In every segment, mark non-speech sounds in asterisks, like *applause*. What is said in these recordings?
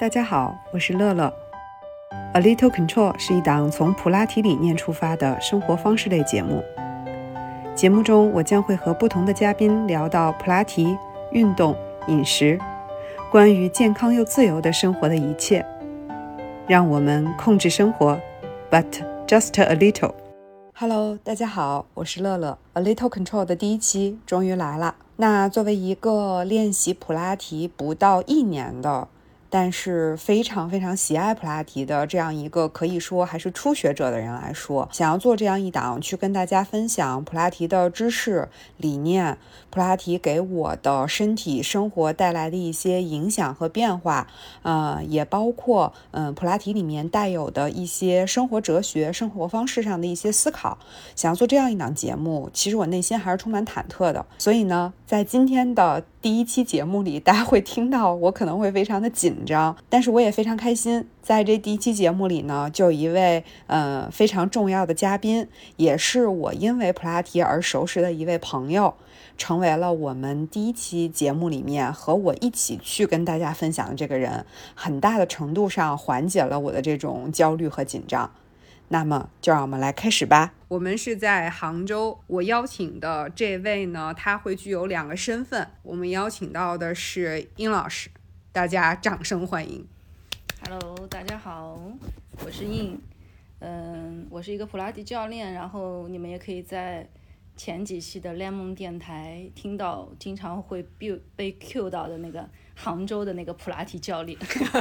大家好，我是乐乐。A Little Control 是一档从普拉提理念出发的生活方式类节目。节目中，我将会和不同的嘉宾聊到普拉提、运动、饮食，关于健康又自由的生活的一切。让我们控制生活，but just a little。Hello，大家好，我是乐乐。A Little Control 的第一期终于来了。那作为一个练习普拉提不到一年的。但是非常非常喜爱普拉提的这样一个可以说还是初学者的人来说，想要做这样一档去跟大家分享普拉提的知识理念，普拉提给我的身体生活带来的一些影响和变化，呃，也包括嗯普拉提里面带有的一些生活哲学、生活方式上的一些思考。想要做这样一档节目，其实我内心还是充满忐忑的。所以呢，在今天的第一期节目里，大家会听到我可能会非常的紧。张，但是我也非常开心，在这第一期节目里呢，就有一位呃非常重要的嘉宾，也是我因为普拉提而熟识的一位朋友，成为了我们第一期节目里面和我一起去跟大家分享的这个人，很大的程度上缓解了我的这种焦虑和紧张。那么，就让我们来开始吧。我们是在杭州，我邀请的这位呢，他会具有两个身份。我们邀请到的是殷老师。大家掌声欢迎。Hello，大家好，我是殷，嗯，我是一个普拉提教练，然后你们也可以在前几期的 Lemon 电台听到，经常会被被 Q 到的那个杭州的那个普拉提教练，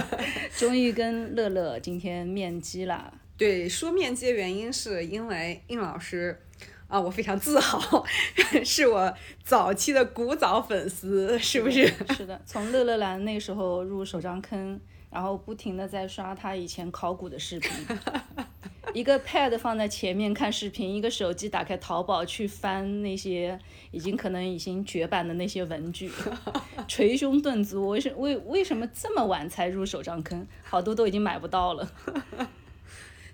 *laughs* 终于跟乐乐今天面基了。对，说面基的原因是因为应老师。啊，我非常自豪，*laughs* 是我早期的古早粉丝，是不是？是的，从乐乐兰那时候入手账坑，然后不停的在刷他以前考古的视频，*laughs* 一个 pad 放在前面看视频，一个手机打开淘宝去翻那些已经可能已经绝版的那些文具，*laughs* 捶胸顿足，为什为为什么这么晚才入手账坑？好多都已经买不到了，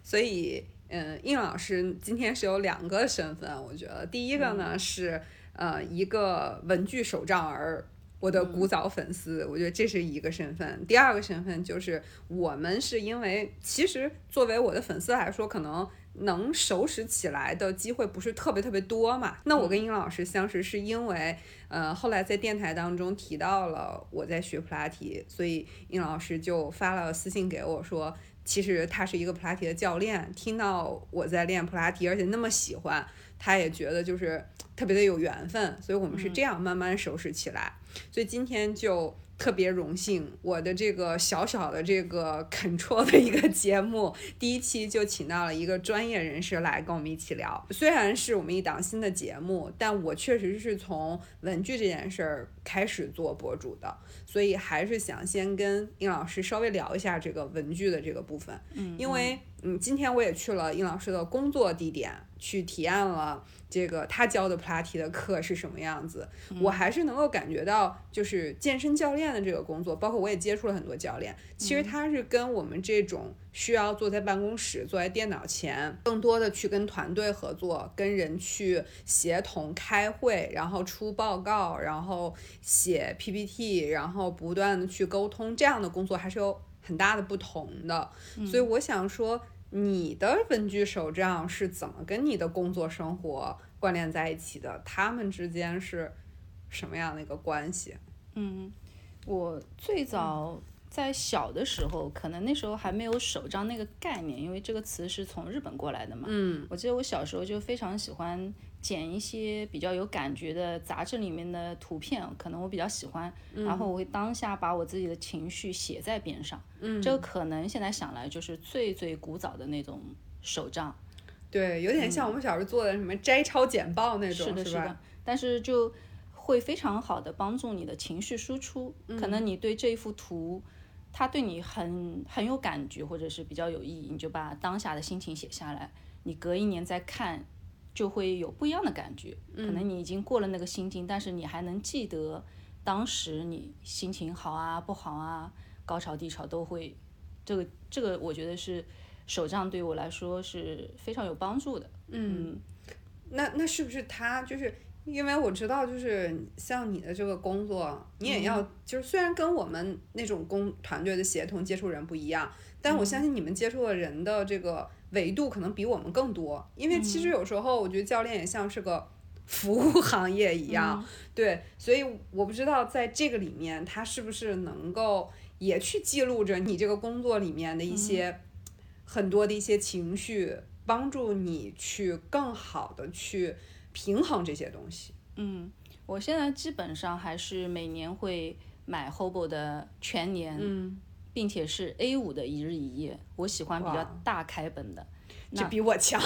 所以。嗯，应老师今天是有两个身份，我觉得第一个呢是呃一个文具手账儿，我的古早粉丝，我觉得这是一个身份。第二个身份就是我们是因为其实作为我的粉丝来说，可能能熟识起来的机会不是特别特别多嘛。那我跟应老师相识是因为呃后来在电台当中提到了我在学普拉提，所以应老师就发了私信给我说。其实他是一个普拉提的教练，听到我在练普拉提，而且那么喜欢，他也觉得就是特别的有缘分，所以我们是这样慢慢熟识起来。所以今天就。特别荣幸，我的这个小小的这个 control 的一个节目，第一期就请到了一个专业人士来跟我们一起聊。虽然是我们一档新的节目，但我确实是从文具这件事儿开始做博主的，所以还是想先跟殷老师稍微聊一下这个文具的这个部分。嗯，因为嗯，今天我也去了殷老师的工作地点，去体验了。这个他教的普拉提的课是什么样子？我还是能够感觉到，就是健身教练的这个工作，包括我也接触了很多教练，其实他是跟我们这种需要坐在办公室、坐在电脑前，更多的去跟团队合作、跟人去协同开会，然后出报告，然后写 PPT，然后不断的去沟通，这样的工作还是有很大的不同的。所以我想说。你的文具手账是怎么跟你的工作生活关联在一起的？他们之间是什么样的一个关系？嗯，我最早在小的时候，可能那时候还没有手账那个概念，因为这个词是从日本过来的嘛。嗯，我记得我小时候就非常喜欢。剪一些比较有感觉的杂志里面的图片，可能我比较喜欢，然后我会当下把我自己的情绪写在边上。嗯，这个可能现在想来就是最最古早的那种手账。对，有点像我们小时候做的什么摘抄简报那种，是的，是的。但是就会非常好的帮助你的情绪输出。可能你对这一幅图，它对你很很有感觉，或者是比较有意义，你就把当下的心情写下来。你隔一年再看。就会有不一样的感觉，可能你已经过了那个心境，但是你还能记得当时你心情好啊、不好啊、高潮低潮都会，这个这个我觉得是手账对我来说是非常有帮助的。嗯，那那是不是他就是因为我知道，就是像你的这个工作，你也要，就是虽然跟我们那种工团队的协同接触人不一样，但我相信你们接触的人的这个维度可能比我们更多。因为其实有时候我觉得教练也像是个 *laughs* 服务行业一样，对，所以我不知道在这个里面，他是不是能够也去记录着你这个工作里面的一些很多的一些情绪，帮助你去更好的去。平衡这些东西。嗯，我现在基本上还是每年会买 Hobo 的全年，嗯，并且是 A 五的一日一夜。我喜欢比较大开本的，这比我强。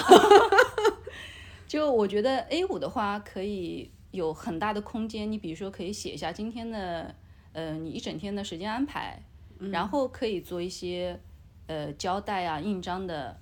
*laughs* 就我觉得 A 五的话可以有很大的空间，你比如说可以写一下今天的，呃，你一整天的时间安排，然后可以做一些呃胶带啊、印章的，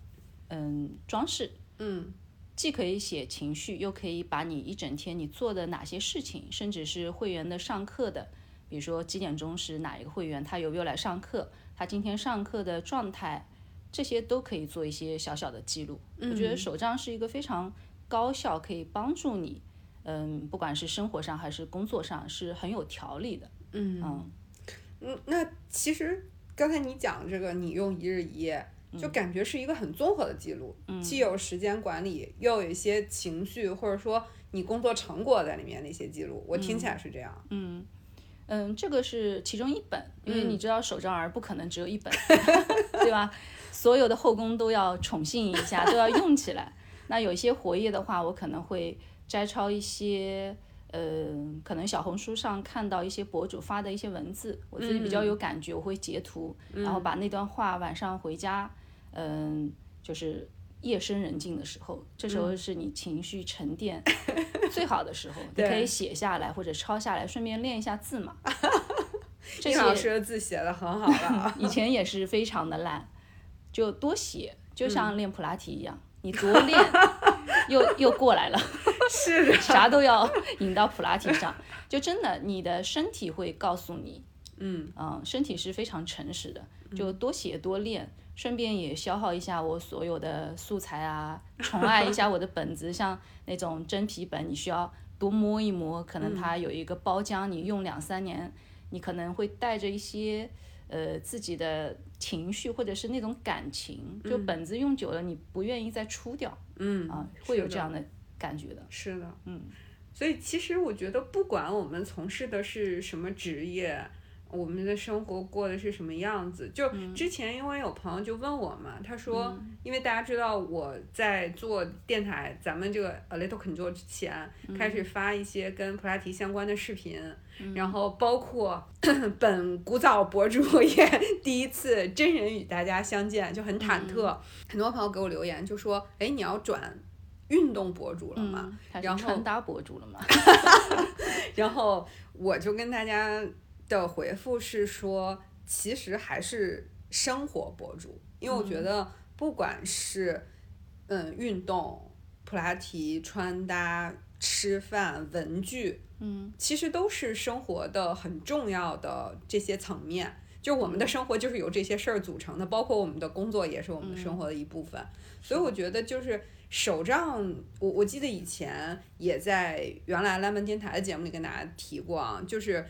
嗯，装饰，嗯。既可以写情绪，又可以把你一整天你做的哪些事情，甚至是会员的上课的，比如说几点钟是哪一个会员，他有没有来上课，他今天上课的状态，这些都可以做一些小小的记录。我觉得手账是一个非常高效，可以帮助你，嗯，不管是生活上还是工作上，是很有条理的。嗯嗯嗯，那其实刚才你讲这个，你用一日一夜。就感觉是一个很综合的记录，既有时间管理，又有一些情绪，或者说你工作成果在里面的一些记录。我听起来是这样。嗯嗯，这个是其中一本，因为你知道手账儿不可能只有一本，*laughs* 对吧？所有的后宫都要宠幸一下，都要用起来。那有一些活页的话，我可能会摘抄一些，呃，可能小红书上看到一些博主发的一些文字，我自己比较有感觉，我会截图，然后把那段话晚上回家。嗯，就是夜深人静的时候，这时候是你情绪沉淀最好的时候，你 *laughs* 可以写下来或者抄下来，顺便练一下字嘛。*laughs* 这老师的字写的很好了，*laughs* 以前也是非常的烂，就多写，就像练普拉提一样，你多练，又又过来了，是的，啥都要引到普拉提上，就真的你的身体会告诉你，嗯。嗯，身体是非常诚实的，就多写多练。顺便也消耗一下我所有的素材啊，宠爱一下我的 *laughs* 本子，像那种真皮本，你需要多摸一摸，可能它有一个包浆，你用两三年，你可能会带着一些呃自己的情绪或者是那种感情，就本子用久了你不愿意再出掉，嗯啊，会有这样的感觉的。是的，嗯，所以其实我觉得，不管我们从事的是什么职业。我们的生活过的是什么样子？就之前因为有朋友就问我嘛，他说，因为大家知道我在做电台，咱们这个 A Little Control 之前开始发一些跟普拉提相关的视频，然后包括 *coughs* 本古早博主也第一次真人与大家相见，就很忐忑。很多朋友给我留言就说，哎，你要转运动博主了吗？然后穿搭博主了吗？*laughs* 然后我就跟大家。的回复是说，其实还是生活博主，因为我觉得不管是嗯运动、普拉提、穿搭、吃饭、文具，嗯，其实都是生活的很重要的这些层面。就我们的生活就是由这些事儿组成的，包括我们的工作也是我们的生活的一部分。所以我觉得就是手账，我我记得以前也在原来蓝门电台的节目里跟大家提过啊，就是。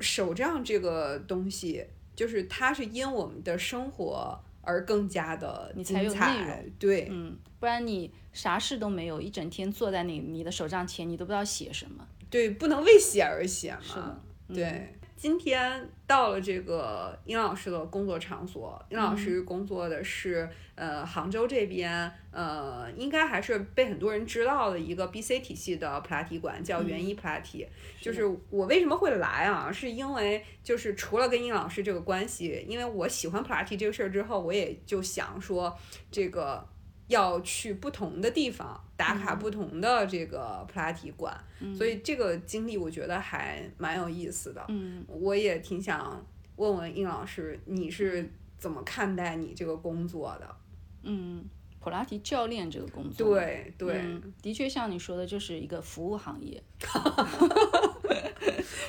手账这个东西，就是它是因我们的生活而更加的精彩，对，嗯，不然你啥事都没有，一整天坐在你你的手账前，你都不知道写什么，对，不能为写而写嘛，对。今天到了这个殷老师的工作场所，殷老师工作的是呃杭州这边，呃应该还是被很多人知道的一个 B C 体系的普拉提馆，叫元一普拉提。就是我为什么会来啊？是因为就是除了跟殷老师这个关系，因为我喜欢普拉提这个事儿之后，我也就想说这个。要去不同的地方打卡不同的这个普拉提馆，所以这个经历我觉得还蛮有意思的。嗯，我也挺想问问殷老师，你是怎么看待你这个工作的？嗯，普拉提教练这个工作，对对，的确像你说的，就是一个服务行业。*laughs*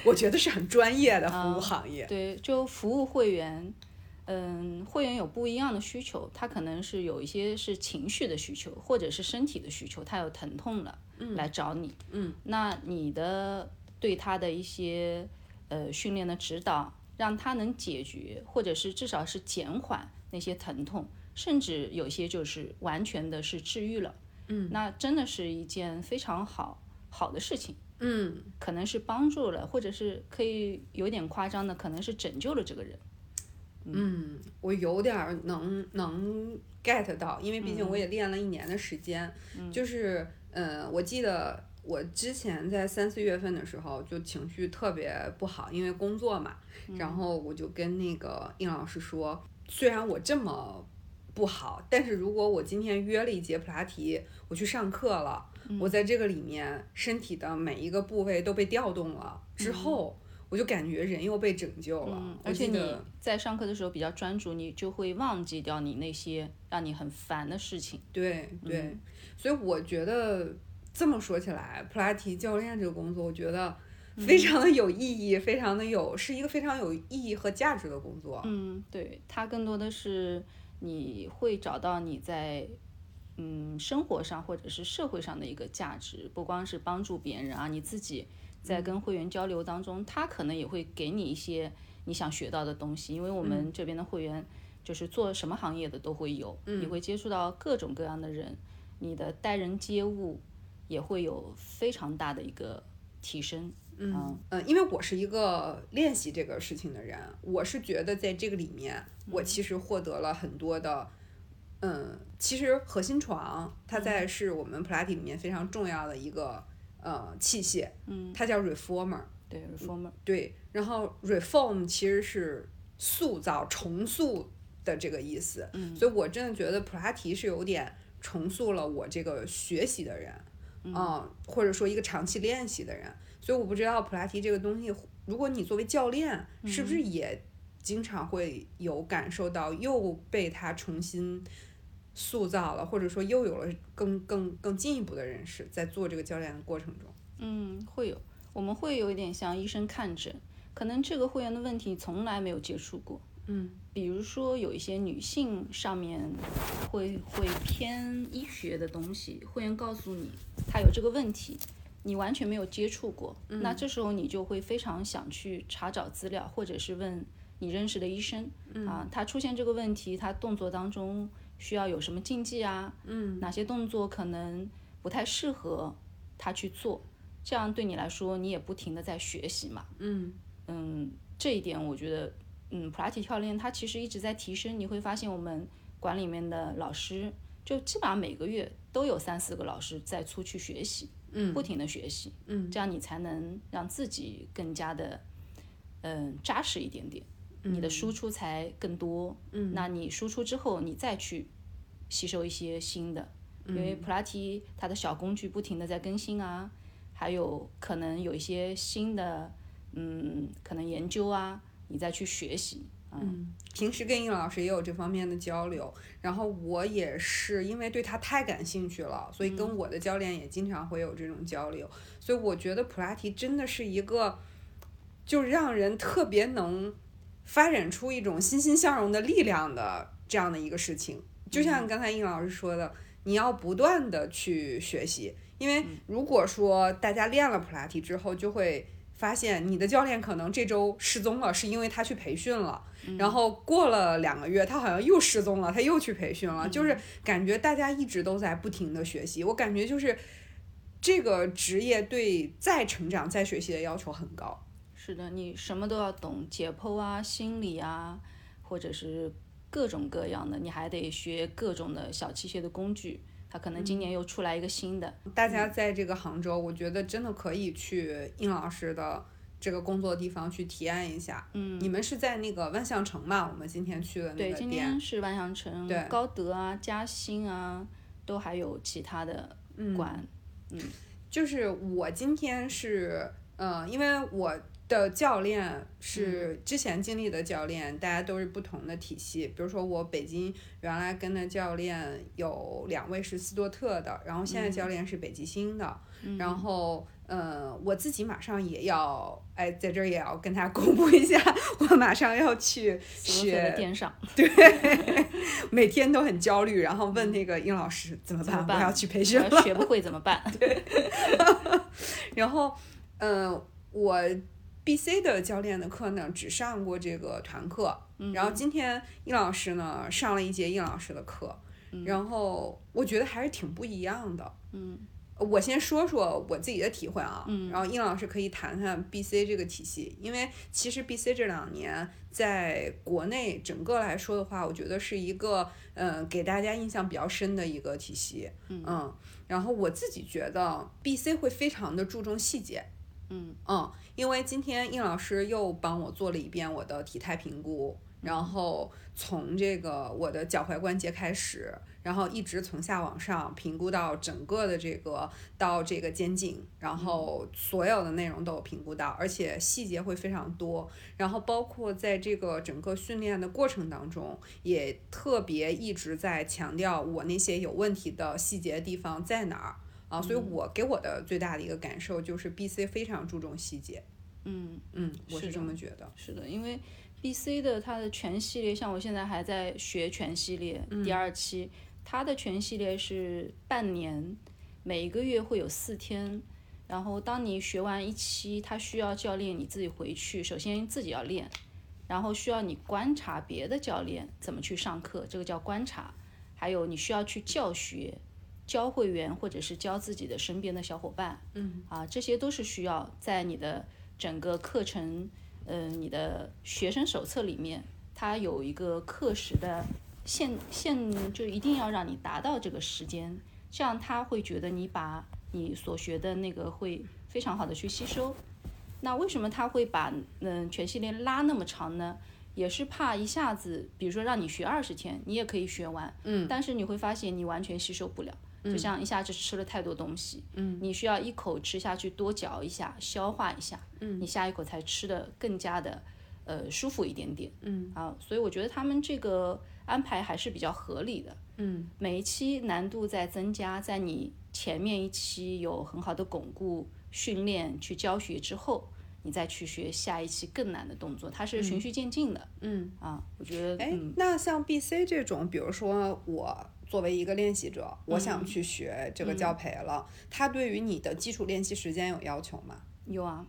我觉得是很专业的服务行业。对，就服务会员。嗯，会员有不一样的需求，他可能是有一些是情绪的需求，或者是身体的需求，他有疼痛了，来找你。嗯，那你的对他的一些呃训练的指导，让他能解决，或者是至少是减缓那些疼痛，甚至有些就是完全的是治愈了。嗯，那真的是一件非常好好的事情。嗯，可能是帮助了，或者是可以有点夸张的，可能是拯救了这个人。嗯，我有点儿能能 get 到，因为毕竟我也练了一年的时间。就是，呃，我记得我之前在三四月份的时候，就情绪特别不好，因为工作嘛。然后我就跟那个应老师说，虽然我这么不好，但是如果我今天约了一节普拉提，我去上课了，我在这个里面身体的每一个部位都被调动了之后。我就感觉人又被拯救了，嗯，而且你在上课的时候比较专注，你就会忘记掉你那些让你很烦的事情。对对，所以我觉得这么说起来，普拉提教练这个工作，我觉得非常的有意义，非常的有，是一个非常有意义和价值的工作。嗯，对，它更多的是你会找到你在嗯生活上或者是社会上的一个价值，不光是帮助别人啊，你自己。在跟会员交流当中，他可能也会给你一些你想学到的东西，因为我们这边的会员就是做什么行业的都会有，你会接触到各种各样的人，你的待人接物也会有非常大的一个提升。嗯嗯，因为我是一个练习这个事情的人，我是觉得在这个里面，我其实获得了很多的，嗯，其实核心床它在是我们普拉提里面非常重要的一个。呃，器械，嗯，它叫 reformer，对 reformer，对，然后 reform 其实是塑造、重塑的这个意思，嗯，所以我真的觉得普拉提是有点重塑了我这个学习的人，嗯，或者说一个长期练习的人，所以我不知道普拉提这个东西，如果你作为教练，是不是也经常会有感受到又被他重新。塑造了，或者说又有了更更更进一步的认识，在做这个教练的过程中，嗯，会有，我们会有一点像医生看诊，可能这个会员的问题从来没有接触过，嗯，比如说有一些女性上面会会偏医学的东西，会员告诉你她有这个问题，你完全没有接触过，那这时候你就会非常想去查找资料，或者是问你认识的医生，啊，他出现这个问题，他动作当中。需要有什么禁忌啊？嗯，哪些动作可能不太适合他去做？这样对你来说，你也不停的在学习嘛。嗯嗯，这一点我觉得，嗯，普拉提教练他其实一直在提升。你会发现，我们馆里面的老师，就基本上每个月都有三四个老师在出去学习，嗯，不停的学习，嗯，这样你才能让自己更加的，嗯，扎实一点点。你的输出才更多，嗯，那你输出之后，你再去吸收一些新的，因为普拉提它的小工具不停的在更新啊，还有可能有一些新的，嗯，可能研究啊，你再去学习，嗯，平时跟应老师也有这方面的交流，然后我也是因为对他太感兴趣了，所以跟我的教练也经常会有这种交流，所以我觉得普拉提真的是一个，就让人特别能。发展出一种欣欣向荣的力量的这样的一个事情，就像刚才应老师说的，你要不断的去学习，因为如果说大家练了普拉提之后，就会发现你的教练可能这周失踪了，是因为他去培训了，然后过了两个月，他好像又失踪了，他又去培训了，就是感觉大家一直都在不停的学习，我感觉就是这个职业对再成长、再学习的要求很高。是的，你什么都要懂，解剖啊、心理啊，或者是各种各样的，你还得学各种的小器械的工具。他可能今年又出来一个新的。大家在这个杭州，我觉得真的可以去应老师的这个工作地方去体验一下。嗯，你们是在那个万象城嘛？我们今天去的那个店。对，今天是万象城。对，高德啊、嘉兴啊，都还有其他的馆。嗯，就是我今天是，嗯，因为我。的教练是之前经历的教练，大家都是不同的体系。比如说我北京原来跟的教练有两位是斯多特的，然后现在教练是北极星的，然后。呃，我自己马上也要，哎，在这儿也要跟他公布一下，我马上要去学电商，对，*laughs* 每天都很焦虑，然后问那个殷老师怎么办？我要去培训了，学不会怎么办？对，*laughs* 然后，嗯，我 B C 的教练的课呢，只上过这个团课，然后今天殷老师呢上了一节殷老师的课，然后我觉得还是挺不一样的，嗯。我先说说我自己的体会啊，然后殷老师可以谈谈 B C 这个体系，因为其实 B C 这两年在国内整个来说的话，我觉得是一个嗯给大家印象比较深的一个体系，嗯，然后我自己觉得 B C 会非常的注重细节，嗯嗯，因为今天殷老师又帮我做了一遍我的体态评估。然后从这个我的脚踝关节开始，然后一直从下往上评估到整个的这个到这个肩颈，然后所有的内容都有评估到，而且细节会非常多。然后包括在这个整个训练的过程当中，也特别一直在强调我那些有问题的细节地方在哪儿啊。所以我给我的最大的一个感受就是 B C 非常注重细节。嗯嗯，我是这么觉得。是的，因为。B C 的它的全系列，像我现在还在学全系列第二期，它的全系列是半年，每一个月会有四天。然后当你学完一期，它需要教练你自己回去，首先自己要练，然后需要你观察别的教练怎么去上课，这个叫观察。还有你需要去教学，教会员或者是教自己的身边的小伙伴，嗯，啊，这些都是需要在你的整个课程。嗯，你的学生手册里面，它有一个课时的限限，就一定要让你达到这个时间，这样他会觉得你把你所学的那个会非常好的去吸收。那为什么他会把嗯全系列拉那么长呢？也是怕一下子，比如说让你学二十天，你也可以学完，嗯，但是你会发现你完全吸收不了。就像一下子吃了太多东西，嗯，你需要一口吃下去，多嚼一下，消化一下，嗯，你下一口才吃的更加的，呃，舒服一点点，嗯，啊，所以我觉得他们这个安排还是比较合理的，嗯，每一期难度在增加，在你前面一期有很好的巩固训练去教学之后，你再去学下一期更难的动作，它是循序渐进的，嗯，啊，我觉得，哎，那像 B C 这种，比如说我。作为一个练习者，我想去学这个教培了。他对于你的基础练习时间有要求吗？有啊。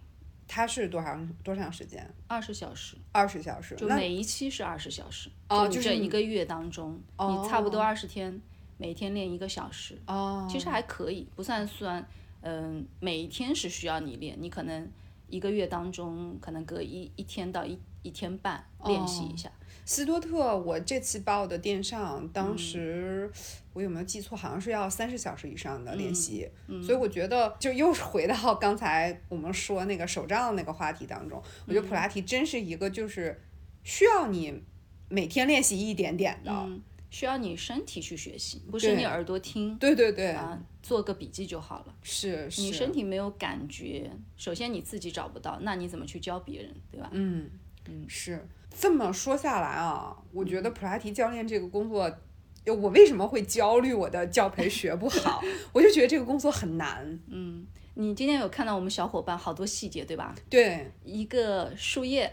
他是多长多长时间？二十小时。二十小时。就每一期是二十小时。哦，就这一个月当中，你差不多二十天，每天练一个小时。哦。其实还可以，不算算，嗯，每一天是需要你练，你可能一个月当中可能隔一一天到一一天半练习一下。斯多特，我这次报的电上，当时我有没有记错？好像是要三十小时以上的练习，所以我觉得就又是回到刚才我们说那个手账那个话题当中。我觉得普拉提真是一个就是需要你每天练习一点点的，需要你身体去学习，不是你耳朵听。对对对，啊，做个笔记就好了。是，你身体没有感觉，首先你自己找不到，那你怎么去教别人，对吧？嗯嗯，是。这么说下来啊，我觉得普拉提教练这个工作，我为什么会焦虑我的教培学不好？*laughs* 我就觉得这个工作很难。嗯，你今天有看到我们小伙伴好多细节对吧？对，一个树叶。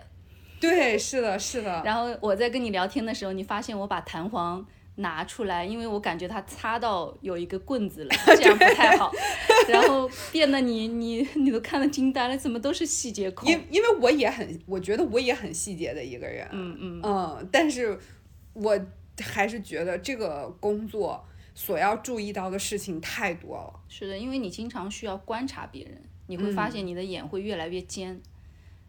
对，是的，是的。然后我在跟你聊天的时候，你发现我把弹簧。拿出来，因为我感觉它擦到有一个棍子了，*laughs* 这样不太好。然后变得你你你都看得惊呆了，怎么都是细节控？因因为我也很，我觉得我也很细节的一个人。嗯嗯嗯，但是我还是觉得这个工作所要注意到的事情太多了。是的，因为你经常需要观察别人，你会发现你的眼会越来越尖，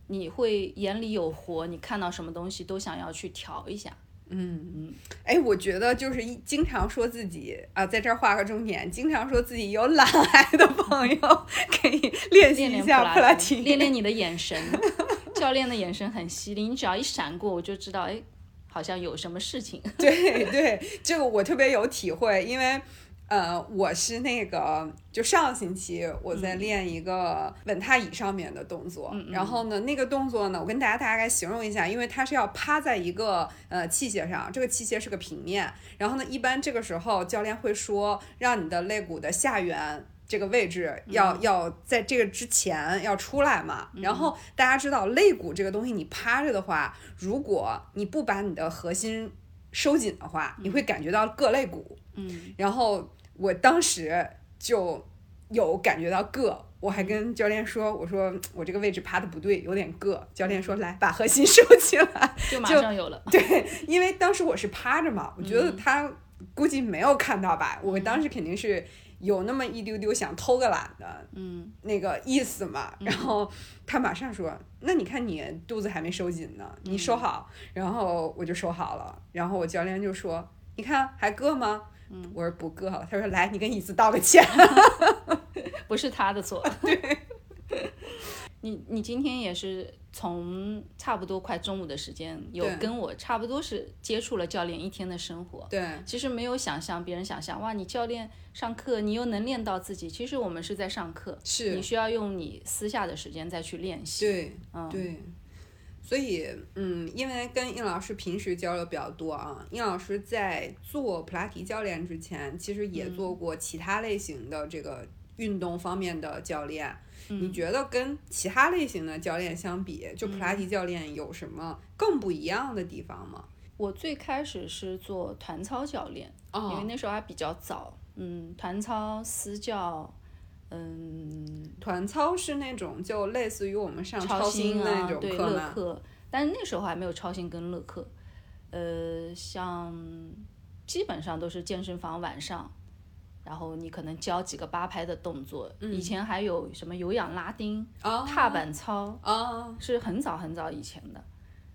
你会眼里有活，你看到什么东西都想要去调一下。嗯嗯，哎，我觉得就是一经常说自己啊，在这儿画个重点，经常说自己有懒癌的朋友，可以练习一下 *laughs* 普拉提，练练你的眼神。*laughs* 教练的眼神很犀利，你只要一闪过，我就知道，哎，好像有什么事情。对对，这个我特别有体会，因为呃，我是那个，就上个星期我在练一个稳踏椅上面的动作，然后呢，那个动作呢，我跟大家大概形容一下，因为它是要趴在一个呃器械上，这个器械是个平面，然后呢，一般这个时候教练会说，让你的肋骨的下缘这个位置要要在这个之前要出来嘛，然后大家知道肋骨这个东西，你趴着的话，如果你不把你的核心收紧的话，你会感觉到硌肋骨，嗯，然后。我当时就有感觉到硌，我还跟教练说：“我说我这个位置趴的不对，有点硌。”教练说：“来，把核心 *laughs* 收起来。”就马上有了。*laughs* 对，因为当时我是趴着嘛，我觉得他估计没有看到吧。我当时肯定是有那么一丢丢想偷个懒的，嗯，那个意思嘛。然后他马上说：“那你看你肚子还没收紧呢，你收好。”然后我就收好了。然后我教练就说：“你看还硌吗？”嗯，我说不硌了。他说：“来，你跟椅子道个歉。*laughs* ”不是他的错。对，*laughs* 你你今天也是从差不多快中午的时间，有跟我差不多是接触了教练一天的生活。对，其实没有想象别人想象哇，你教练上课，你又能练到自己。其实我们是在上课，是你需要用你私下的时间再去练习。对，嗯，对。所以，嗯，因为跟应老师平时交流比较多啊，应老师在做普拉提教练之前，其实也做过其他类型的这个运动方面的教练。你觉得跟其他类型的教练相比，就普拉提教练有什么更不一样的地方吗？我最开始是做团操教练，因为那时候还比较早，嗯，团操、私教。嗯，团操是那种就类似于我们上超星那种课乐课，但是那时候还没有超星跟乐课。呃，像基本上都是健身房晚上，然后你可能教几个八拍的动作。以前还有什么有氧拉丁、踏板操，是很早很早以前的。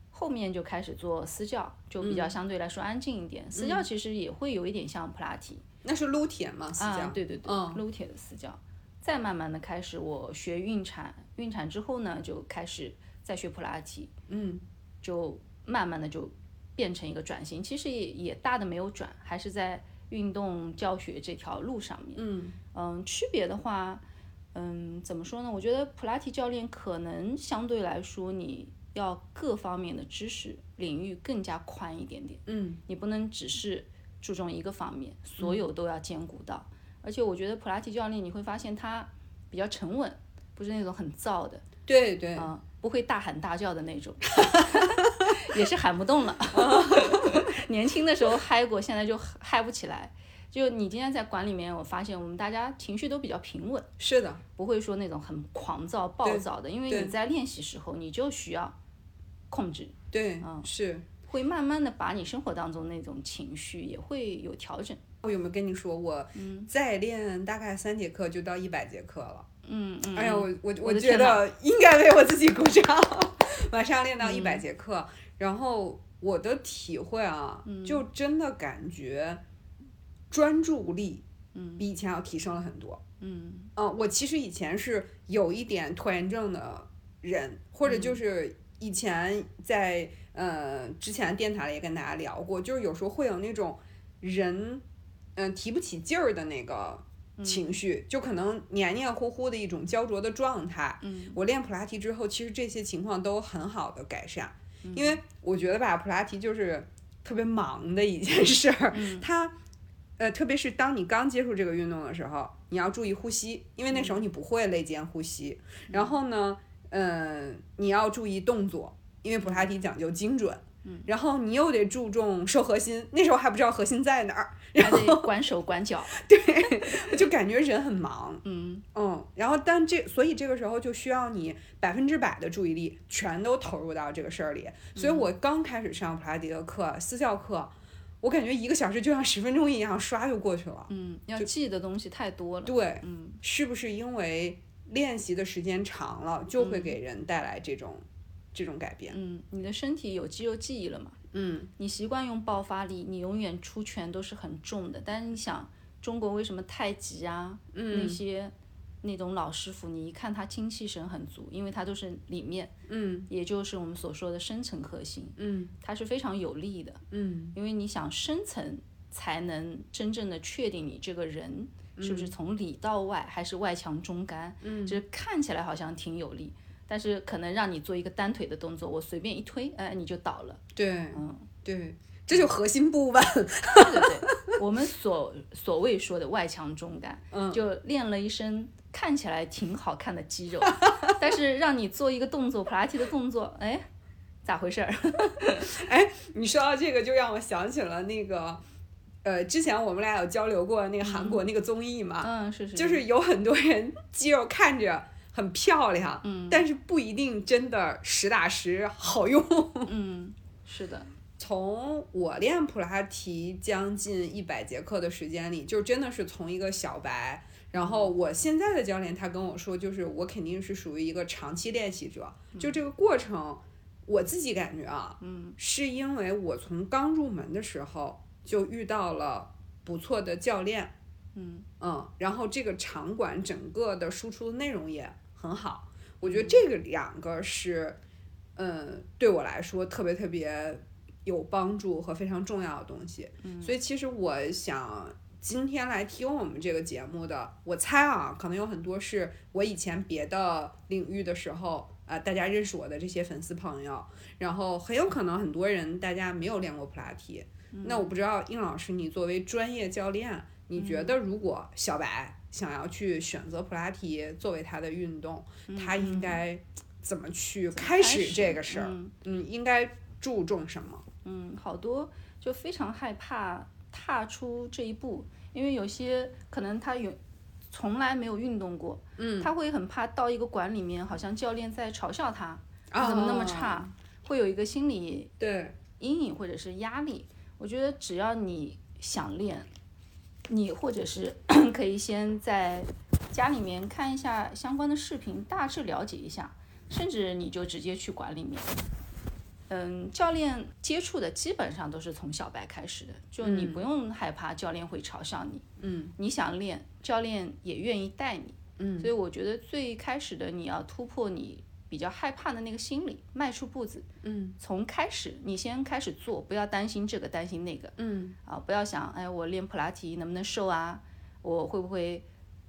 后面就开始做私教，就比较相对来说安静一点。私教其实也会有一点像普拉提，那是撸铁嘛？私教，对对对，撸铁的私教。再慢慢的开始，我学孕产，孕产之后呢，就开始再学普拉提，嗯，就慢慢的就变成一个转型，其实也也大的没有转，还是在运动教学这条路上面，嗯嗯，区别的话，嗯，怎么说呢？我觉得普拉提教练可能相对来说，你要各方面的知识领域更加宽一点点，嗯，你不能只是注重一个方面，所有都要兼顾到。而且我觉得普拉提教练你会发现他比较沉稳，不是那种很燥的，对对，啊，不会大喊大叫的那种，*laughs* 也是喊不动了。*laughs* *laughs* 年轻的时候嗨过，现在就嗨不起来。就你今天在馆里面，我发现我们大家情绪都比较平稳，是的，不会说那种很狂躁暴躁的，因为你在练习时候你就需要控制，对，嗯，是会慢慢的把你生活当中那种情绪也会有调整。我有没有跟你说，我再练大概三节课就到一百节课了。嗯嗯。哎呀，我我我觉得应该为我自己鼓掌，*laughs* 马上练到一百节课。然后我的体会啊，就真的感觉专注力比以前要提升了很多。嗯。嗯，我其实以前是有一点拖延症的人，或者就是以前在呃之前电台里也跟大家聊过，就是有时候会有那种人。嗯，提不起劲儿的那个情绪，就可能黏黏糊糊的一种焦灼的状态。嗯，我练普拉提之后，其实这些情况都很好的改善。因为我觉得吧，普拉提就是特别忙的一件事儿。*laughs* 它，呃，特别是当你刚接触这个运动的时候，你要注意呼吸，因为那时候你不会肋间呼吸。然后呢，嗯，你要注意动作，因为普拉提讲究精准。然后你又得注重收核心，那时候还不知道核心在哪儿，然后管手管脚，*laughs* 对，就感觉人很忙，嗯嗯，然后但这所以这个时候就需要你百分之百的注意力全都投入到这个事儿里。所以我刚开始上普拉提的课，私教课，我感觉一个小时就像十分钟一样，刷就过去了。嗯，要记的东西太多了。对，嗯，是不是因为练习的时间长了，就会给人带来这种？这种改变，嗯，你的身体有肌肉记忆了嘛？嗯，你习惯用爆发力，你永远出拳都是很重的。但是你想，中国为什么太极啊，那些那种老师傅，你一看他精气神很足，因为他都是里面，嗯，也就是我们所说的深层核心，嗯，它是非常有力的，嗯，因为你想深层才能真正的确定你这个人是不是从里到外还是外强中干。嗯，就是看起来好像挺有力，但是可能让你做一个单腿的动作，我随便一推，哎，你就倒了。对，嗯，对，这就核心部位。*laughs* 对对对，我们所所谓说的外强中干，嗯就练了一身看起来挺好看的肌肉，*laughs* 但是让你做一个动作，普拉提的动作，哎，咋回事儿？*laughs* 你说到这个，就让我想起了那个，呃，之前我们俩有交流过那个韩国那个综艺嘛，嗯，是是，就是有很多人肌肉看着很漂亮，嗯。但是不一定真的实打实好用。嗯，是的，从我练普拉提将近一百节课的时间里，就真的是从一个小白，然后我现在的教练他跟我说，就是我肯定是属于一个长期练习者，就这个过程，我自己感觉啊，嗯。是因为我从刚入门的时候就遇到了不错的教练，嗯。嗯，然后这个场馆整个的输出的内容也很好，我觉得这个两个是，嗯，对我来说特别特别有帮助和非常重要的东西。嗯所以其实我想今天来听我们这个节目的，我猜啊，可能有很多是我以前别的领域的时候。啊、大家认识我的这些粉丝朋友，然后很有可能很多人大家没有练过普拉提，那我不知道应老师，你作为专业教练，你觉得如果小白想要去选择普拉提作为他的运动，他应该怎么去开始这个事儿？嗯嗯，应该注重什么？嗯，好多就非常害怕踏出这一步，因为有些可能他有从来没有运动过，嗯，他会很怕到一个馆里面，好像教练在嘲笑他，他怎么那么差，哦？会有一个心理对，阴影或者是压力。我觉得只要你想练，你或者是 *clears throat* 可以先在家里面看一下相关的视频，大致了解一下，甚至你就直接去馆里面。嗯，教练接触的基本上都是从小白开始的，就你不用害怕教练会嘲笑你，嗯你想练，教练也愿意带你。嗯所以我觉得最开始的你要突破你比较害怕的那个心理，迈出步子，嗯从开始你先开始做，不要担心这个担心那个嗯啊，不要想哎我练普拉提能不能瘦啊，我会不会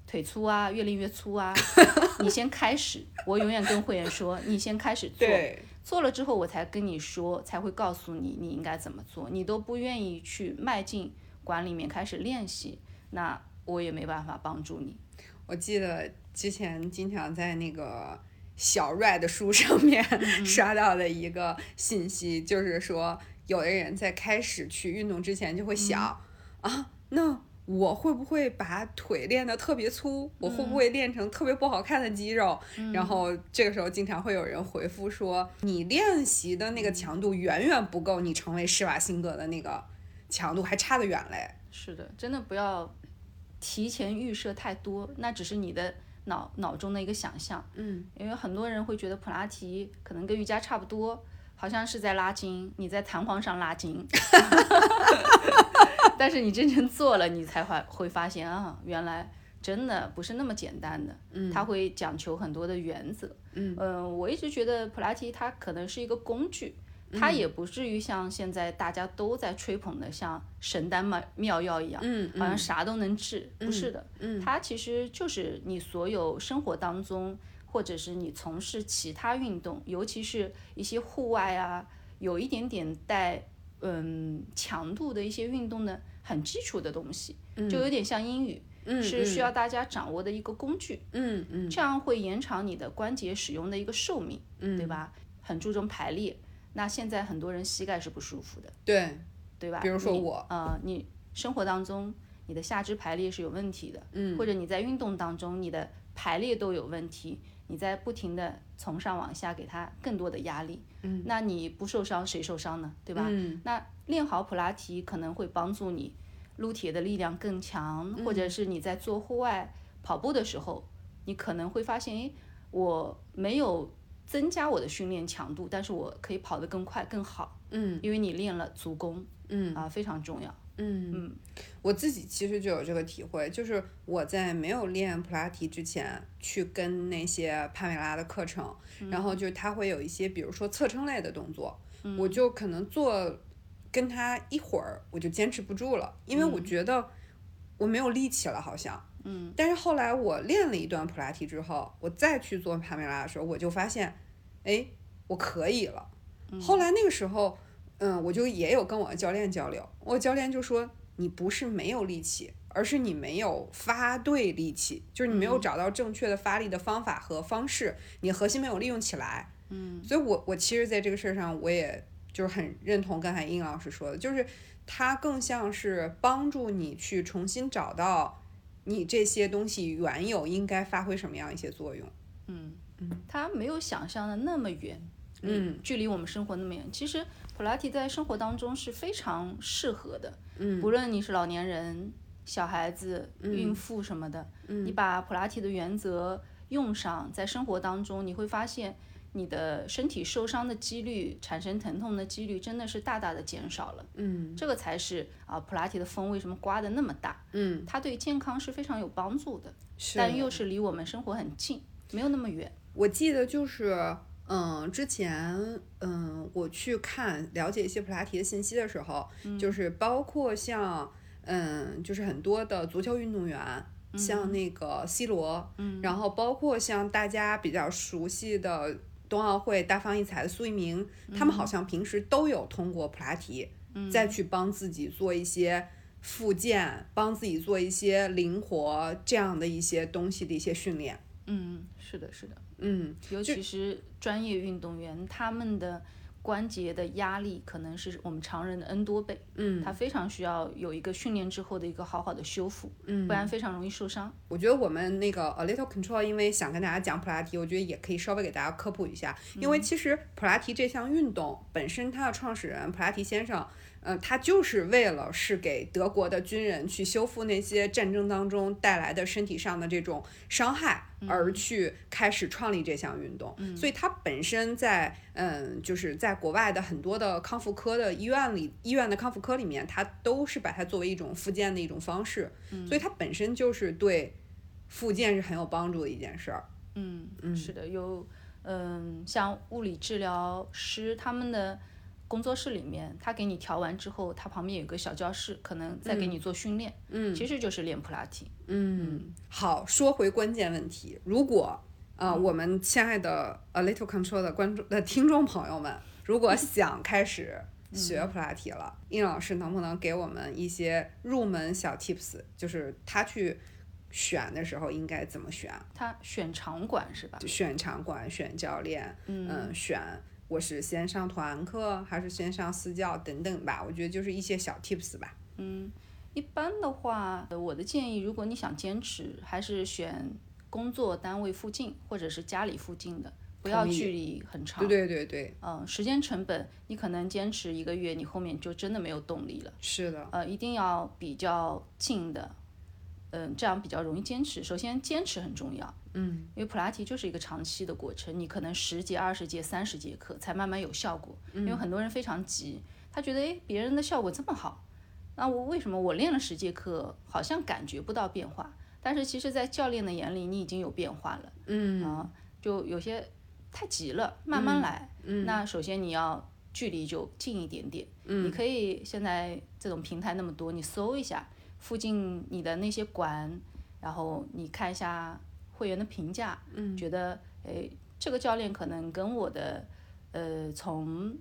腿粗啊，越练越粗啊？*laughs* 你先开始，我永远跟会员说，你先开始做，对，做了之后我才跟你说，才会告诉你你应该怎么做，你都不愿意去迈进馆里面开始练习，那我也没办法帮助你。我记得之前经常在那个小 red 书上面 *laughs* 刷到的一个信息，就是说，有的人在开始去运动之前就会想、啊，那我会不会把腿练得特别粗？我会不会练成特别不好看的肌肉？然后这个时候经常会有人回复说，你练习的那个强度远远不够你成为施瓦辛格的那个强度，还差得远嘞。是的，真的不要提前预设太多，那只是你的脑脑中的一个想象。嗯，因为很多人会觉得普拉提可能跟瑜伽差不多，好像是在拉筋，你在弹簧上拉筋。*laughs* 但是你真正做了，你才会会发现啊，原来真的不是那么简单的。嗯，它会讲求很多的原则。嗯我一直觉得普拉提它可能是一个工具。它也不至于像现在大家都在吹捧的像神丹妙妙药一样，嗯好像啥都能治，不是的，嗯它其实就是你所有生活当中，或者是你从事其他运动，尤其是一些户外啊，有一点点带嗯强度的一些运动的很基础的东西，就有点像英语，嗯是需要大家掌握的一个工具，嗯嗯。这样会延长你的关节使用的一个寿命，嗯。对吧？很注重排列。那现在很多人膝盖是不舒服的，对，对吧？比如说我呃，你生活当中你的下肢排列是有问题的，嗯或者你在运动当中你的排列都有问题，你在不停的从上往下给它更多的压力，嗯，那你不受伤谁受伤呢？对吧？嗯那练好普拉提可能会帮助你撸铁的力量更强，或者是你在做户外跑步的时候，你可能会发现，诶，我没有增加我的训练强度，但是我可以跑得更快更好，嗯。因为你练了足弓，嗯。啊，非常重要。嗯。嗯，我自己其实就有这个体会，就是我在没有练普拉提之前，去跟那些帕梅拉的课程，然后就是他会有一些，比如说侧撑类的动作，我就可能做跟他一会儿我就坚持不住了，因为我觉得我没有力气了，好像。嗯。但是后来我练了一段普拉提之后，我再去做帕梅拉的时候，我就发现，哎，我可以了。后来那个时候，嗯，我就也有跟我的教练交流，我教练就说，你不是没有力气。而是你没有发对力气，就是你没有找到正确的发力的方法和方式，你核心没有利用起来。嗯，所以我我其实在这个事儿上，我也就是很认同刚才殷老师说的，就是它更像是帮助你去重新找到你这些东西原有应该发挥什么样一些作用。嗯嗯，它没有想象的那么远，嗯，距离我们生活那么远。其实普拉提在生活当中是非常适合的，嗯，不论你是老年人。小孩子、孕妇什么的，你把普拉提的原则用上，在生活当中，你会发现你的身体受伤的几率、产生疼痛的几率真的是大大的减少了。嗯，这个才是啊，普拉提的风为什么刮的那么大？嗯，它对健康是非常有帮助的，但又是离我们生活很近，没有那么远。我记得就是，嗯，之前嗯，我去看了解一些普拉提的信息的时候，就是包括像。嗯，就是很多的足球运动员，像那个 C 罗，嗯然后包括像大家比较熟悉的冬奥会大放异彩的苏翊鸣，他们好像平时都有通过普拉提，再去帮自己做一些复健，帮自己做一些灵活这样的一些东西的一些训练。嗯，是的，是的，嗯，尤其是专业运动员，他们的。关节的压力可能是我们常人的 N 多倍，嗯，它非常需要有一个训练之后的一个好好的修复，嗯，不然非常容易受伤。我觉得我们那个 A Little Control，因为想跟大家讲普拉提，我觉得也可以稍微给大家科普一下，因为其实普拉提这项运动本身，它的创始人普拉提先生。嗯，他就是为了是给德国的军人去修复那些战争当中带来的身体上的这种伤害而去开始创立这项运动，所以他本身在嗯，就是在国外的很多的康复科的医院里，医院的康复科里面，他都是把它作为一种复健的一种方式，所以它本身就是对复健是很有帮助的一件事儿。嗯嗯，是的，有嗯，像物理治疗师他们的。工作室里面，他给你调完之后，他旁边有个小教室，可能在给你做训练，嗯，其实就是练普拉提。嗯，好，说回关键问题，如果啊，我们亲爱的 A Little Control 的观众、的听众朋友们，如果 *laughs* 想开始学普拉提了，殷老师能不能给我们一些入门小 Tips？就是他去选的时候应该怎么选？他选场馆是吧？选场馆，选教练，嗯，选。我是先上团课还是先上私教等等吧，我觉得就是一些小 tips 吧。嗯，一般的话，我的建议，如果你想坚持，还是选工作单位附近或者是家里附近的，不要距离很长。对对对对。嗯，时间成本，你可能坚持一个月，你后面就真的没有动力了。是的。呃，一定要比较近的。嗯，这样比较容易坚持。首先，坚持很重要。嗯，因为普拉提就是一个长期的过程，你可能十节、二十节、三十节课才慢慢有效果。因为很多人非常急，他觉得诶，别人的效果这么好，那我为什么我练了十节课好像感觉不到变化？但是其实，在教练的眼里，你已经有变化了。嗯啊，就有些太急了，慢慢来。嗯，那首先你要距离就近一点点。嗯，你可以现在这种平台那么多，你搜一下。附近你的那些馆，然后你看一下会员的评价，嗯，觉得诶这个教练可能跟我的呃从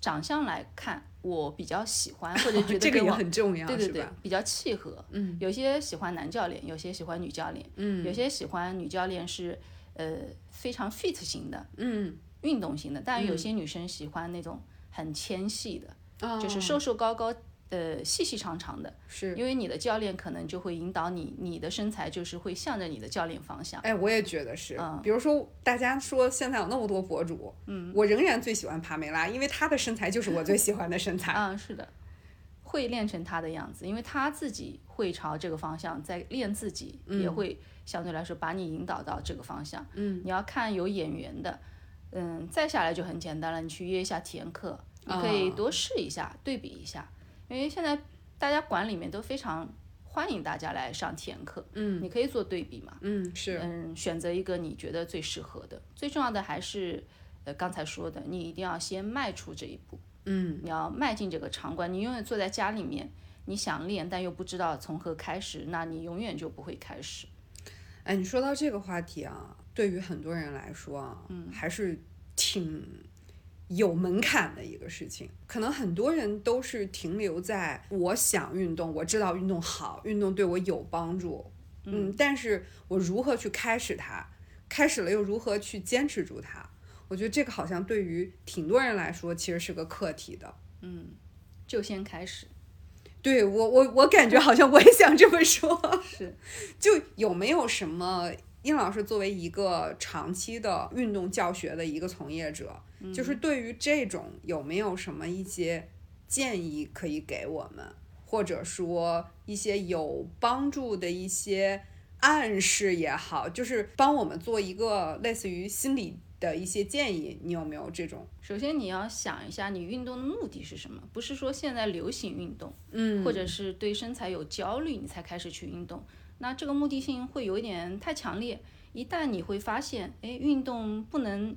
长相来看我比较喜欢，或者 *laughs* 觉得这个也很重要，对对对，比较契合。嗯，有些喜欢男教练，有些喜欢女教练，嗯，有些喜欢女教练是呃非常 fit 型的，嗯，运动型的，但有些女生喜欢那种很纤细的，就是瘦瘦高高。呃，细细长长的，是因为你的教练可能就会引导你，你的身材就是会向着你的教练方向。哎，我也觉得是。嗯，比如说大家说现在有那么多博主，嗯，我仍然最喜欢帕梅拉，因为她的身材就是我最喜欢的身材。*laughs* 嗯，是的，会练成她的样子，因为她自己会朝这个方向在练自己，也会相对来说把你引导到这个方向。嗯，你要看有眼缘的，嗯，再下来就很简单了，你去约一下体验课，你可以多试一下，对比一下。因为现在大家馆里面都非常欢迎大家来上体验课，嗯，你可以做对比嘛，嗯是，嗯选择一个你觉得最适合的，最重要的还是呃刚才说的，你一定要先迈出这一步，嗯，你要迈进这个场馆，你永远坐在家里面，你想练，但又不知道从何开始，那你永远就不会开始。哎，你说到这个话题啊，对于很多人来说啊，嗯，还是挺有门槛的一个事情。可能很多人都是停留在我想运动，我知道运动好，运动对我有帮助，嗯，但是我如何去开始它，开始了又如何去坚持住它？我觉得这个好像对于挺多人来说，其实是个课题的。嗯，就先开始。对我，我我感觉好像我也想这么说。*laughs* 是，就有没有什么殷老师作为一个长期的运动教学的一个从业者，就是对于这种有没有什么一些建议可以给我们，或者说一些有帮助的一些暗示也好，就是帮我们做一个类似于心理。的一些建议，你有没有这种？首先你要想一下，你运动的目的是什么？不是说现在流行运动，嗯，或者是对身材有焦虑，你才开始去运动。那这个目的性会有一点太强烈。一旦你会发现，哎，运动不能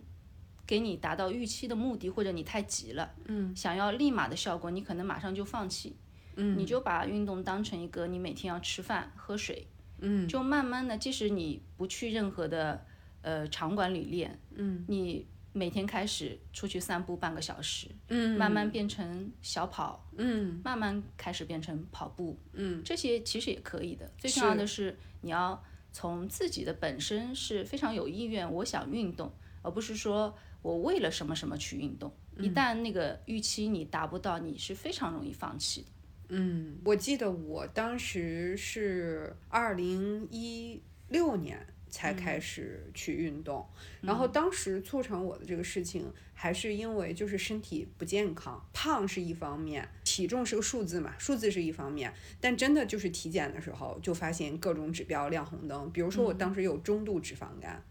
给你达到预期的目的，或者你太急了，嗯，想要立马的效果，你可能马上就放弃，嗯，你就把运动当成一个你每天要吃饭喝水，嗯，就慢慢的，即使你不去任何的。呃，场馆里练，嗯，你每天开始出去散步半个小时，嗯，慢慢变成小跑，嗯，慢慢开始变成跑步，嗯，这些其实也可以的。最重要的是你要从自己的本身是非常有意愿，我想运动，而不是说我为了什么什么去运动。一旦那个预期你达不到，你是非常容易放弃的。嗯，我记得我当时是二零一六年。才开始去运动，然后当时促成我的这个事情，还是因为就是身体不健康，胖是一方面，体重是个数字嘛，数字是一方面，但真的就是体检的时候就发现各种指标亮红灯，比如说我当时有中度脂肪肝，嗯，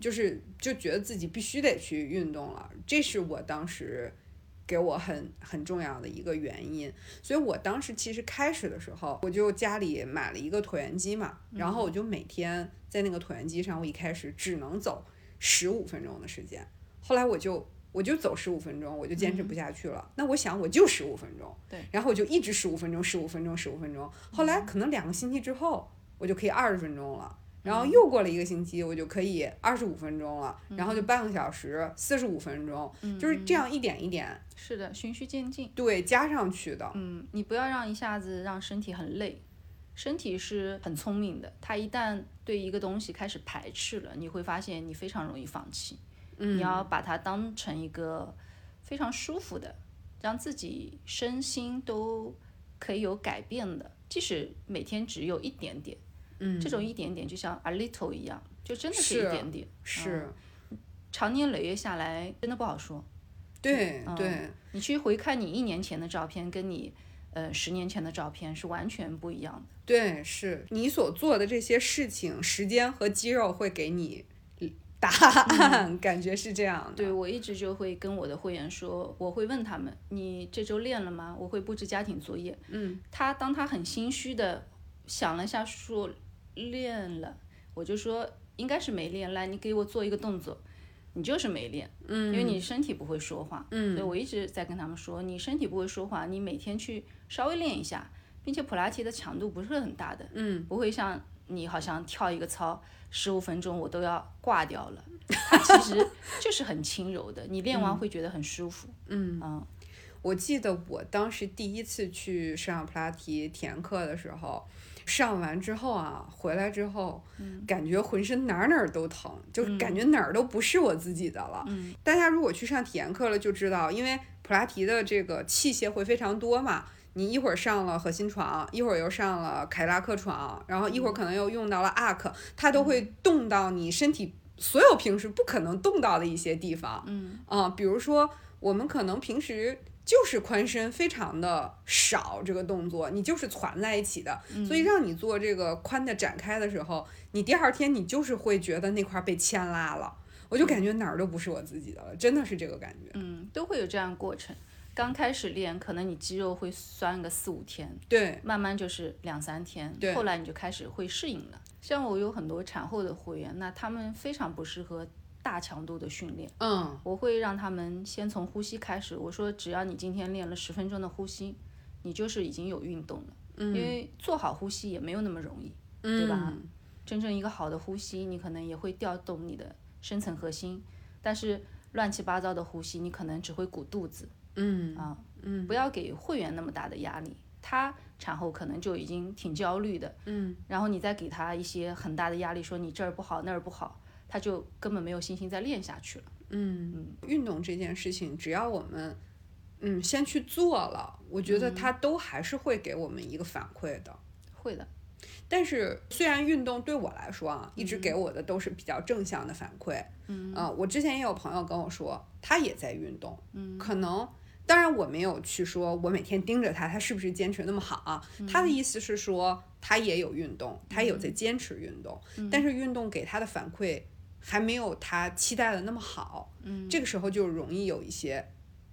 就是就觉得自己必须得去运动了，这是我当时。给我很很重要的一个原因，所以我当时其实开始的时候，我就家里买了一个椭圆机嘛，然后我就每天在那个椭圆机上，我一开始只能走十五分钟的时间，后来我就我就走十五分钟，我就坚持不下去了。那我想我就十五分钟，对，然后我就一直十五分钟，十五分钟，十五分钟。后来可能两个星期之后，我就可以二十分钟了。然后又过了一个星期，我就可以二十五分钟了，然后就半个小时，四十五分钟，就是这样一点一点，是的，循序渐进，对，加上去的。嗯，你不要让一下子让身体很累，身体是很聪明的，它一旦对一个东西开始排斥了，你会发现你非常容易放弃。嗯，你要把它当成一个非常舒服的，让自己身心都可以有改变的，即使每天只有一点点。嗯，这种一点点就像 a little 一样，就真的是一点点，是，长年累月下来真的不好说。对对，你去回看你一年前的照片，跟你呃十年前的照片是完全不一样的。对，是你所做的这些事情，时间和肌肉会给你答案，*laughs* 感觉是这样的。对我一直就会跟我的会员说，我会问他们，你这周练了吗？我会布置家庭作业。嗯，他当他很心虚的想了一下说。练了，我就说应该是没练。来，你给我做一个动作，你就是没练，嗯，因为你身体不会说话，嗯，所以我一直在跟他们说，你身体不会说话，你每天去稍微练一下，并且普拉提的强度不是很大的，嗯，不会像你好像跳一个操十五分钟我都要挂掉了，*laughs* 它其实就是很轻柔的，你练完会觉得很舒服，嗯嗯，我记得我当时第一次去上普拉提体验课的时候。上完之后啊，回来之后，感觉浑身哪哪儿都疼，就感觉哪儿都不是我自己的了。大家如果去上体验课了，就知道，因为普拉提的这个器械会非常多嘛，你一会儿上了核心床，一会儿又上了凯拉克床，然后一会儿可能又用到了阿克，它都会动到你身体所有平时不可能动到的一些地方。嗯啊，比如说我们可能平时。就是髋伸非常的少，这个动作你就是攒在一起的，所以让你做这个髋的展开的时候，你第二天你就是会觉得那块被牵拉了，我就感觉哪儿都不是我自己的了，真的是这个感觉。嗯，都会有这样过程。刚开始练，可能你肌肉会酸个四五天，对，慢慢就是两三天，对，后来你就开始会适应了。像我有很多产后的会员，那他们非常不适合大强度的训练。嗯我会让他们先从呼吸开始。我说，只要你今天练了十分钟的呼吸，你就是已经有运动了。嗯因为做好呼吸也没有那么容易，对吧？真正一个好的呼吸，你可能也会调动你的深层核心，但是乱七八糟的呼吸，你可能只会鼓肚子。嗯啊，嗯，不要给会员那么大的压力，他产后可能就已经挺焦虑的，嗯，然后你再给他一些很大的压力，说你这儿不好那儿不好，他就根本没有信心再练下去了。嗯运动这件事情，只要我们嗯先去做了，我觉得它都还是会给我们一个反馈的。会的，但是虽然运动对我来说啊，一直给我的都是比较正向的反馈。嗯，呃，我之前也有朋友跟我说，他也在运动，嗯，可能。当然，我没有去说，我每天盯着他，他是不是坚持那么好啊？他的意思是说，他也有运动，他有在坚持运动，但是运动给他的反馈还没有他期待的那么好。嗯，这个时候就容易有一些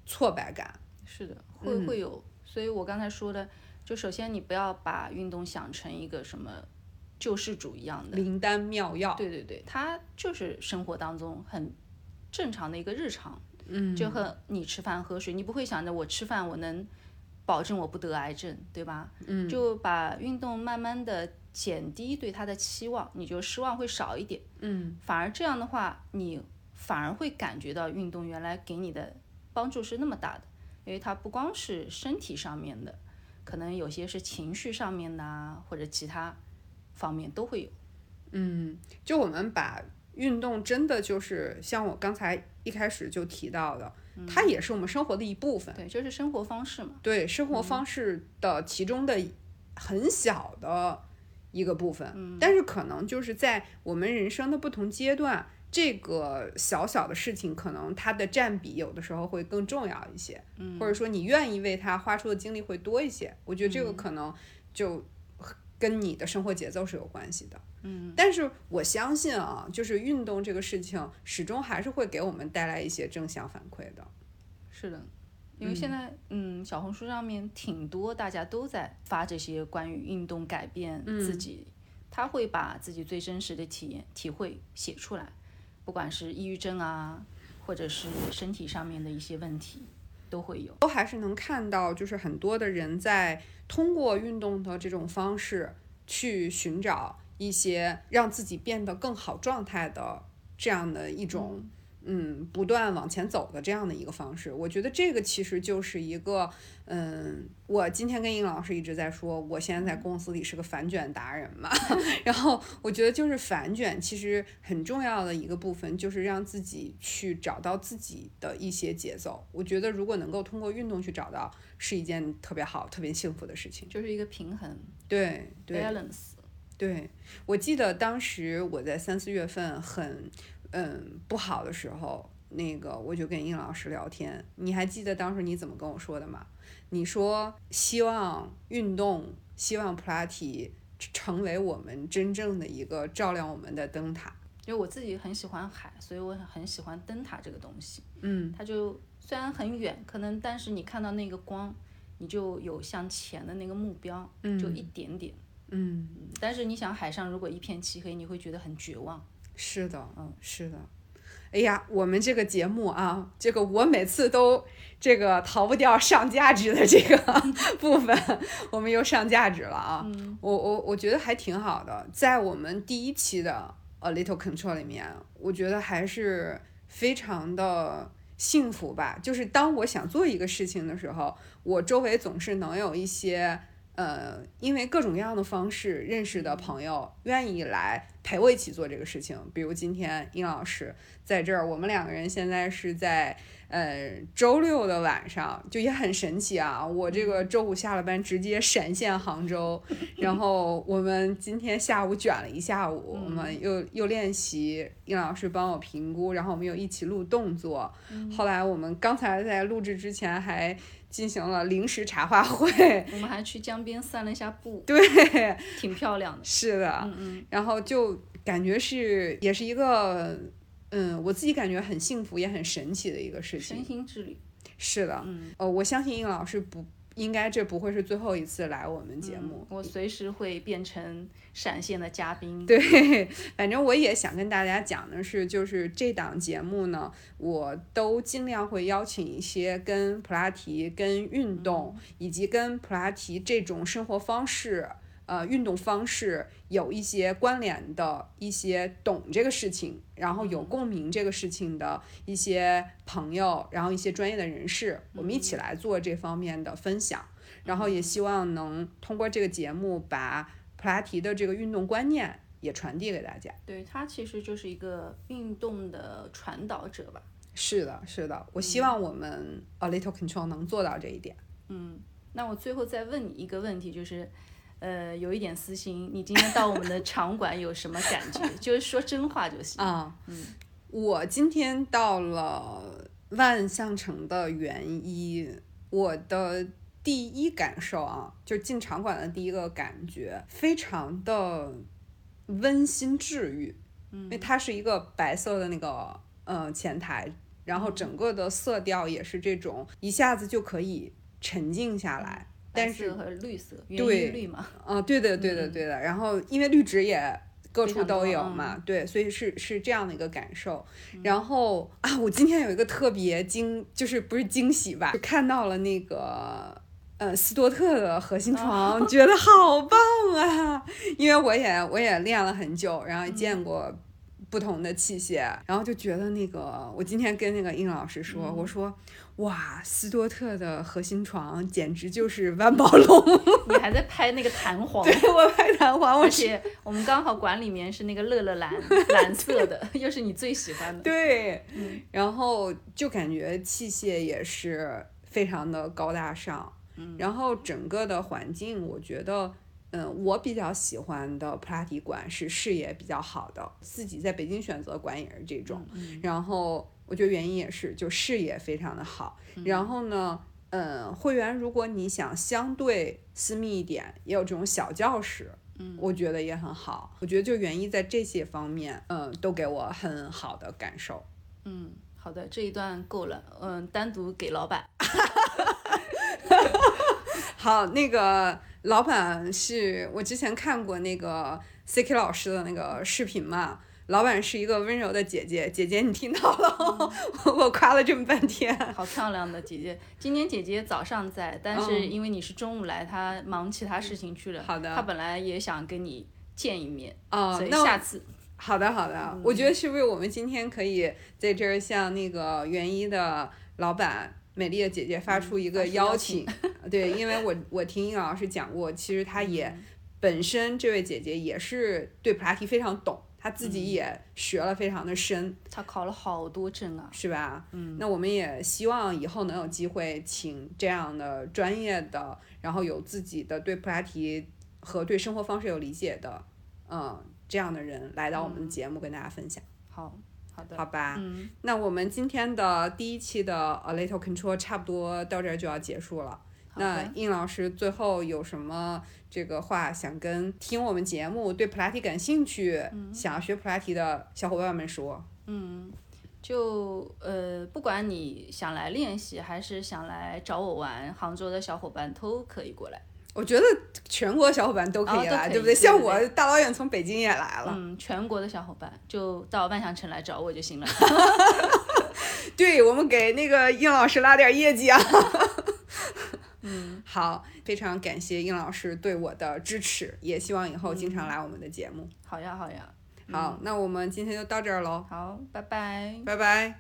挫败感。是的，会会有。所以我刚才说的，就首先你不要把运动想成一个什么救世主一样的灵丹妙药。对对对，它就是生活当中很正常的一个日常。嗯，就和你吃饭喝水，你不会想着我吃饭我能保证我不得癌症，对吧？嗯，就把运动慢慢的减低对他的期望，你就失望会少一点。嗯，反而这样的话，你反而会感觉到运动原来给你的帮助是那么大的，因为它不光是身体上面的，可能有些是情绪上面呐，或者其他方面都会有。嗯，就我们把运动真的就是像我刚才一开始就提到的，它也是我们生活的一部分。对，就是生活方式嘛。对，生活方式的其中的很小的一个部分，但是可能就是在我们人生的不同阶段，这个小小的事情可能它的占比有的时候会更重要一些，或者说你愿意为它花出的精力会多一些。我觉得这个可能就跟你的生活节奏是有关系的。嗯，但是我相信啊，就是运动这个事情，始终还是会给我们带来一些正向反馈的。是的，因为现在嗯，小红书上面挺多大家都在发这些关于运动改变自己，他会把自己最真实的体验体会写出来，不管是抑郁症啊，或者是身体上面的一些问题，都会有。都还是能看到，就是很多的人在通过运动的这种方式去寻找。一些让自己变得更好状态的这样的一种，嗯，不断往前走的这样的一个方式，我觉得这个其实就是一个，嗯，我今天跟尹老师一直在说，我现在在公司里是个反卷达人嘛，*laughs* 然后我觉得就是反卷其实很重要的一个部分就是让自己去找到自己的一些节奏，我觉得如果能够通过运动去找到，是一件特别好、特别幸福的事情，就是一个平衡，对对，balance。对，我记得当时我在三四月份很嗯不好的时候，那个我就跟殷老师聊天。你还记得当时你怎么跟我说的吗？你说希望运动，希望普拉提成为我们真正的一个照亮我们的灯塔。因为我自己很喜欢海，所以我很喜欢灯塔这个东西。嗯，它就虽然很远，可能但是你看到那个光，你就有向前的那个目标，就一点点。嗯，但是你想，海上如果一片漆黑，你会觉得很绝望。是的，嗯，是的。哎呀，我们这个节目啊，这个我每次都这个逃不掉上价值的这个 *laughs* 部分，我们又上价值了啊。嗯，我我我觉得还挺好的，在我们第一期的 A Little Control 里面，我觉得还是非常的幸福吧。就是当我想做一个事情的时候，我周围总是能有一些。呃，因为各种各样的方式认识的朋友愿意来陪我一起做这个事情，比如今天殷老师在这儿，我们两个人现在是在呃周六的晚上，就也很神奇啊。我这个周五下了班直接闪现杭州，*laughs* 然后我们今天下午卷了一下午，我们又又练习，殷老师帮我评估，然后我们又一起录动作。后来我们刚才在录制之前还。进行了临时茶话会，我们还去江边散了一下步，对，挺漂亮的。是的，嗯嗯，然后就感觉是也是一个，嗯，我自己感觉很幸福也很神奇的一个事情。身心之旅。是的，嗯，呃，我相信应老师不应该这不会是最后一次来我们节目。我随时会变成闪现的嘉宾。对，*laughs* 反正我也想跟大家讲的是，就是这档节目呢，我都尽量会邀请一些跟普拉提、跟运动以及跟普拉提这种生活方式。呃，运动方式有一些关联的一些懂这个事情，然后有共鸣这个事情的一些朋友，然后一些专业的人士，我们一起来做这方面的分享，然后也希望能通过这个节目把普拉提的这个运动观念也传递给大家。对，他其实就是一个运动的传导者吧。是的，是的，我希望我们 A Little Control 能做到这一点。嗯，那我最后再问你一个问题，就是。呃，有一点私心，你今天到我们的场馆有什么感觉？就是说真话就行啊。嗯，我今天到了万象城的原一，我的第一感受啊，就进场馆的第一个感觉，非常的温馨治愈。嗯，因为它是一个白色的那个呃前台，然后整个的色调也是这种，一下子就可以沉静下来。但是和绿色，对绿嘛，啊，对的，对的，对的。然后因为绿植也各处都有嘛，对，所以是是这样的一个感受。然后啊，我今天有一个特别惊，就是不是惊喜吧，就看到了那个呃斯多特的核心 *laughs* 床，觉得好棒啊！因为我也我也练了很久，然后也见过不同的器械，然后就觉得那个，我今天跟那个殷老师说，我说。哇，斯多特的核心床简直就是万宝龙！*laughs* 你还在拍那个弹簧？对，我拍弹簧。而且我们刚好馆里面是那个乐乐蓝，蓝色的，*laughs* 又是你最喜欢的。对，然后就感觉器械也是非常的高大上。嗯，然后整个的环境，我觉得，嗯，我比较喜欢的普拉提馆是视野比较好的，自己在北京选择馆也是这种。嗯，然后。我觉得原因也是，就视野非常的好。然后呢，嗯，会员如果你想相对私密一点，也有这种小教室，嗯，我觉得也很好。我觉得就原因在这些方面，嗯，都给我很好的感受。嗯，好的，这一段够了。嗯，单独给老板。*laughs* 好，那个老板是我之前看过那个 C K 老师的那个视频嘛。老板是一个温柔的姐姐，姐姐你听到了，*laughs* 我夸了这么半天，好漂亮的姐姐。今天姐姐早上在，但是因为你是中午来，她忙其他事情去了。好的。她本来也想跟你见一面，哦，所以下次。好的，好的。我觉得是不是我们今天可以在这儿向那个元一的老板美丽的姐姐发出一个邀请？*laughs* 对，因为我我听英老师讲过，其实她也本身这位姐姐也是对普拉提非常懂。他自己也学了非常的深，他考了好多证啊，是吧？嗯，那我们也希望以后能有机会请这样的专业的，然后有自己的对普拉提和对生活方式有理解的，嗯，这样的人来到我们的节目跟大家分享。好，好的，好吧。那我们今天的第一期的 A Little Control 差不多到这儿就要结束了。那应老师最后有什么？这个话想跟听我们节目、对普拉提感兴趣、想要学普拉提的小伙伴们说。嗯，就呃，不管你想来练习，还是想来找我玩，杭州的小伙伴都可以过来。我觉得全国小伙伴都可以来，对不对？像我大老远从北京也来了。嗯，全国的小伙伴就到万象城来找我就行了。*laughs* 对我们给那个应老师拉点业绩啊。*laughs* 嗯，好，非常感谢应老师对我的支持，也希望以后经常来我们的节目。好呀，好呀，好，那我们今天就到这儿喽。好，拜拜，拜拜。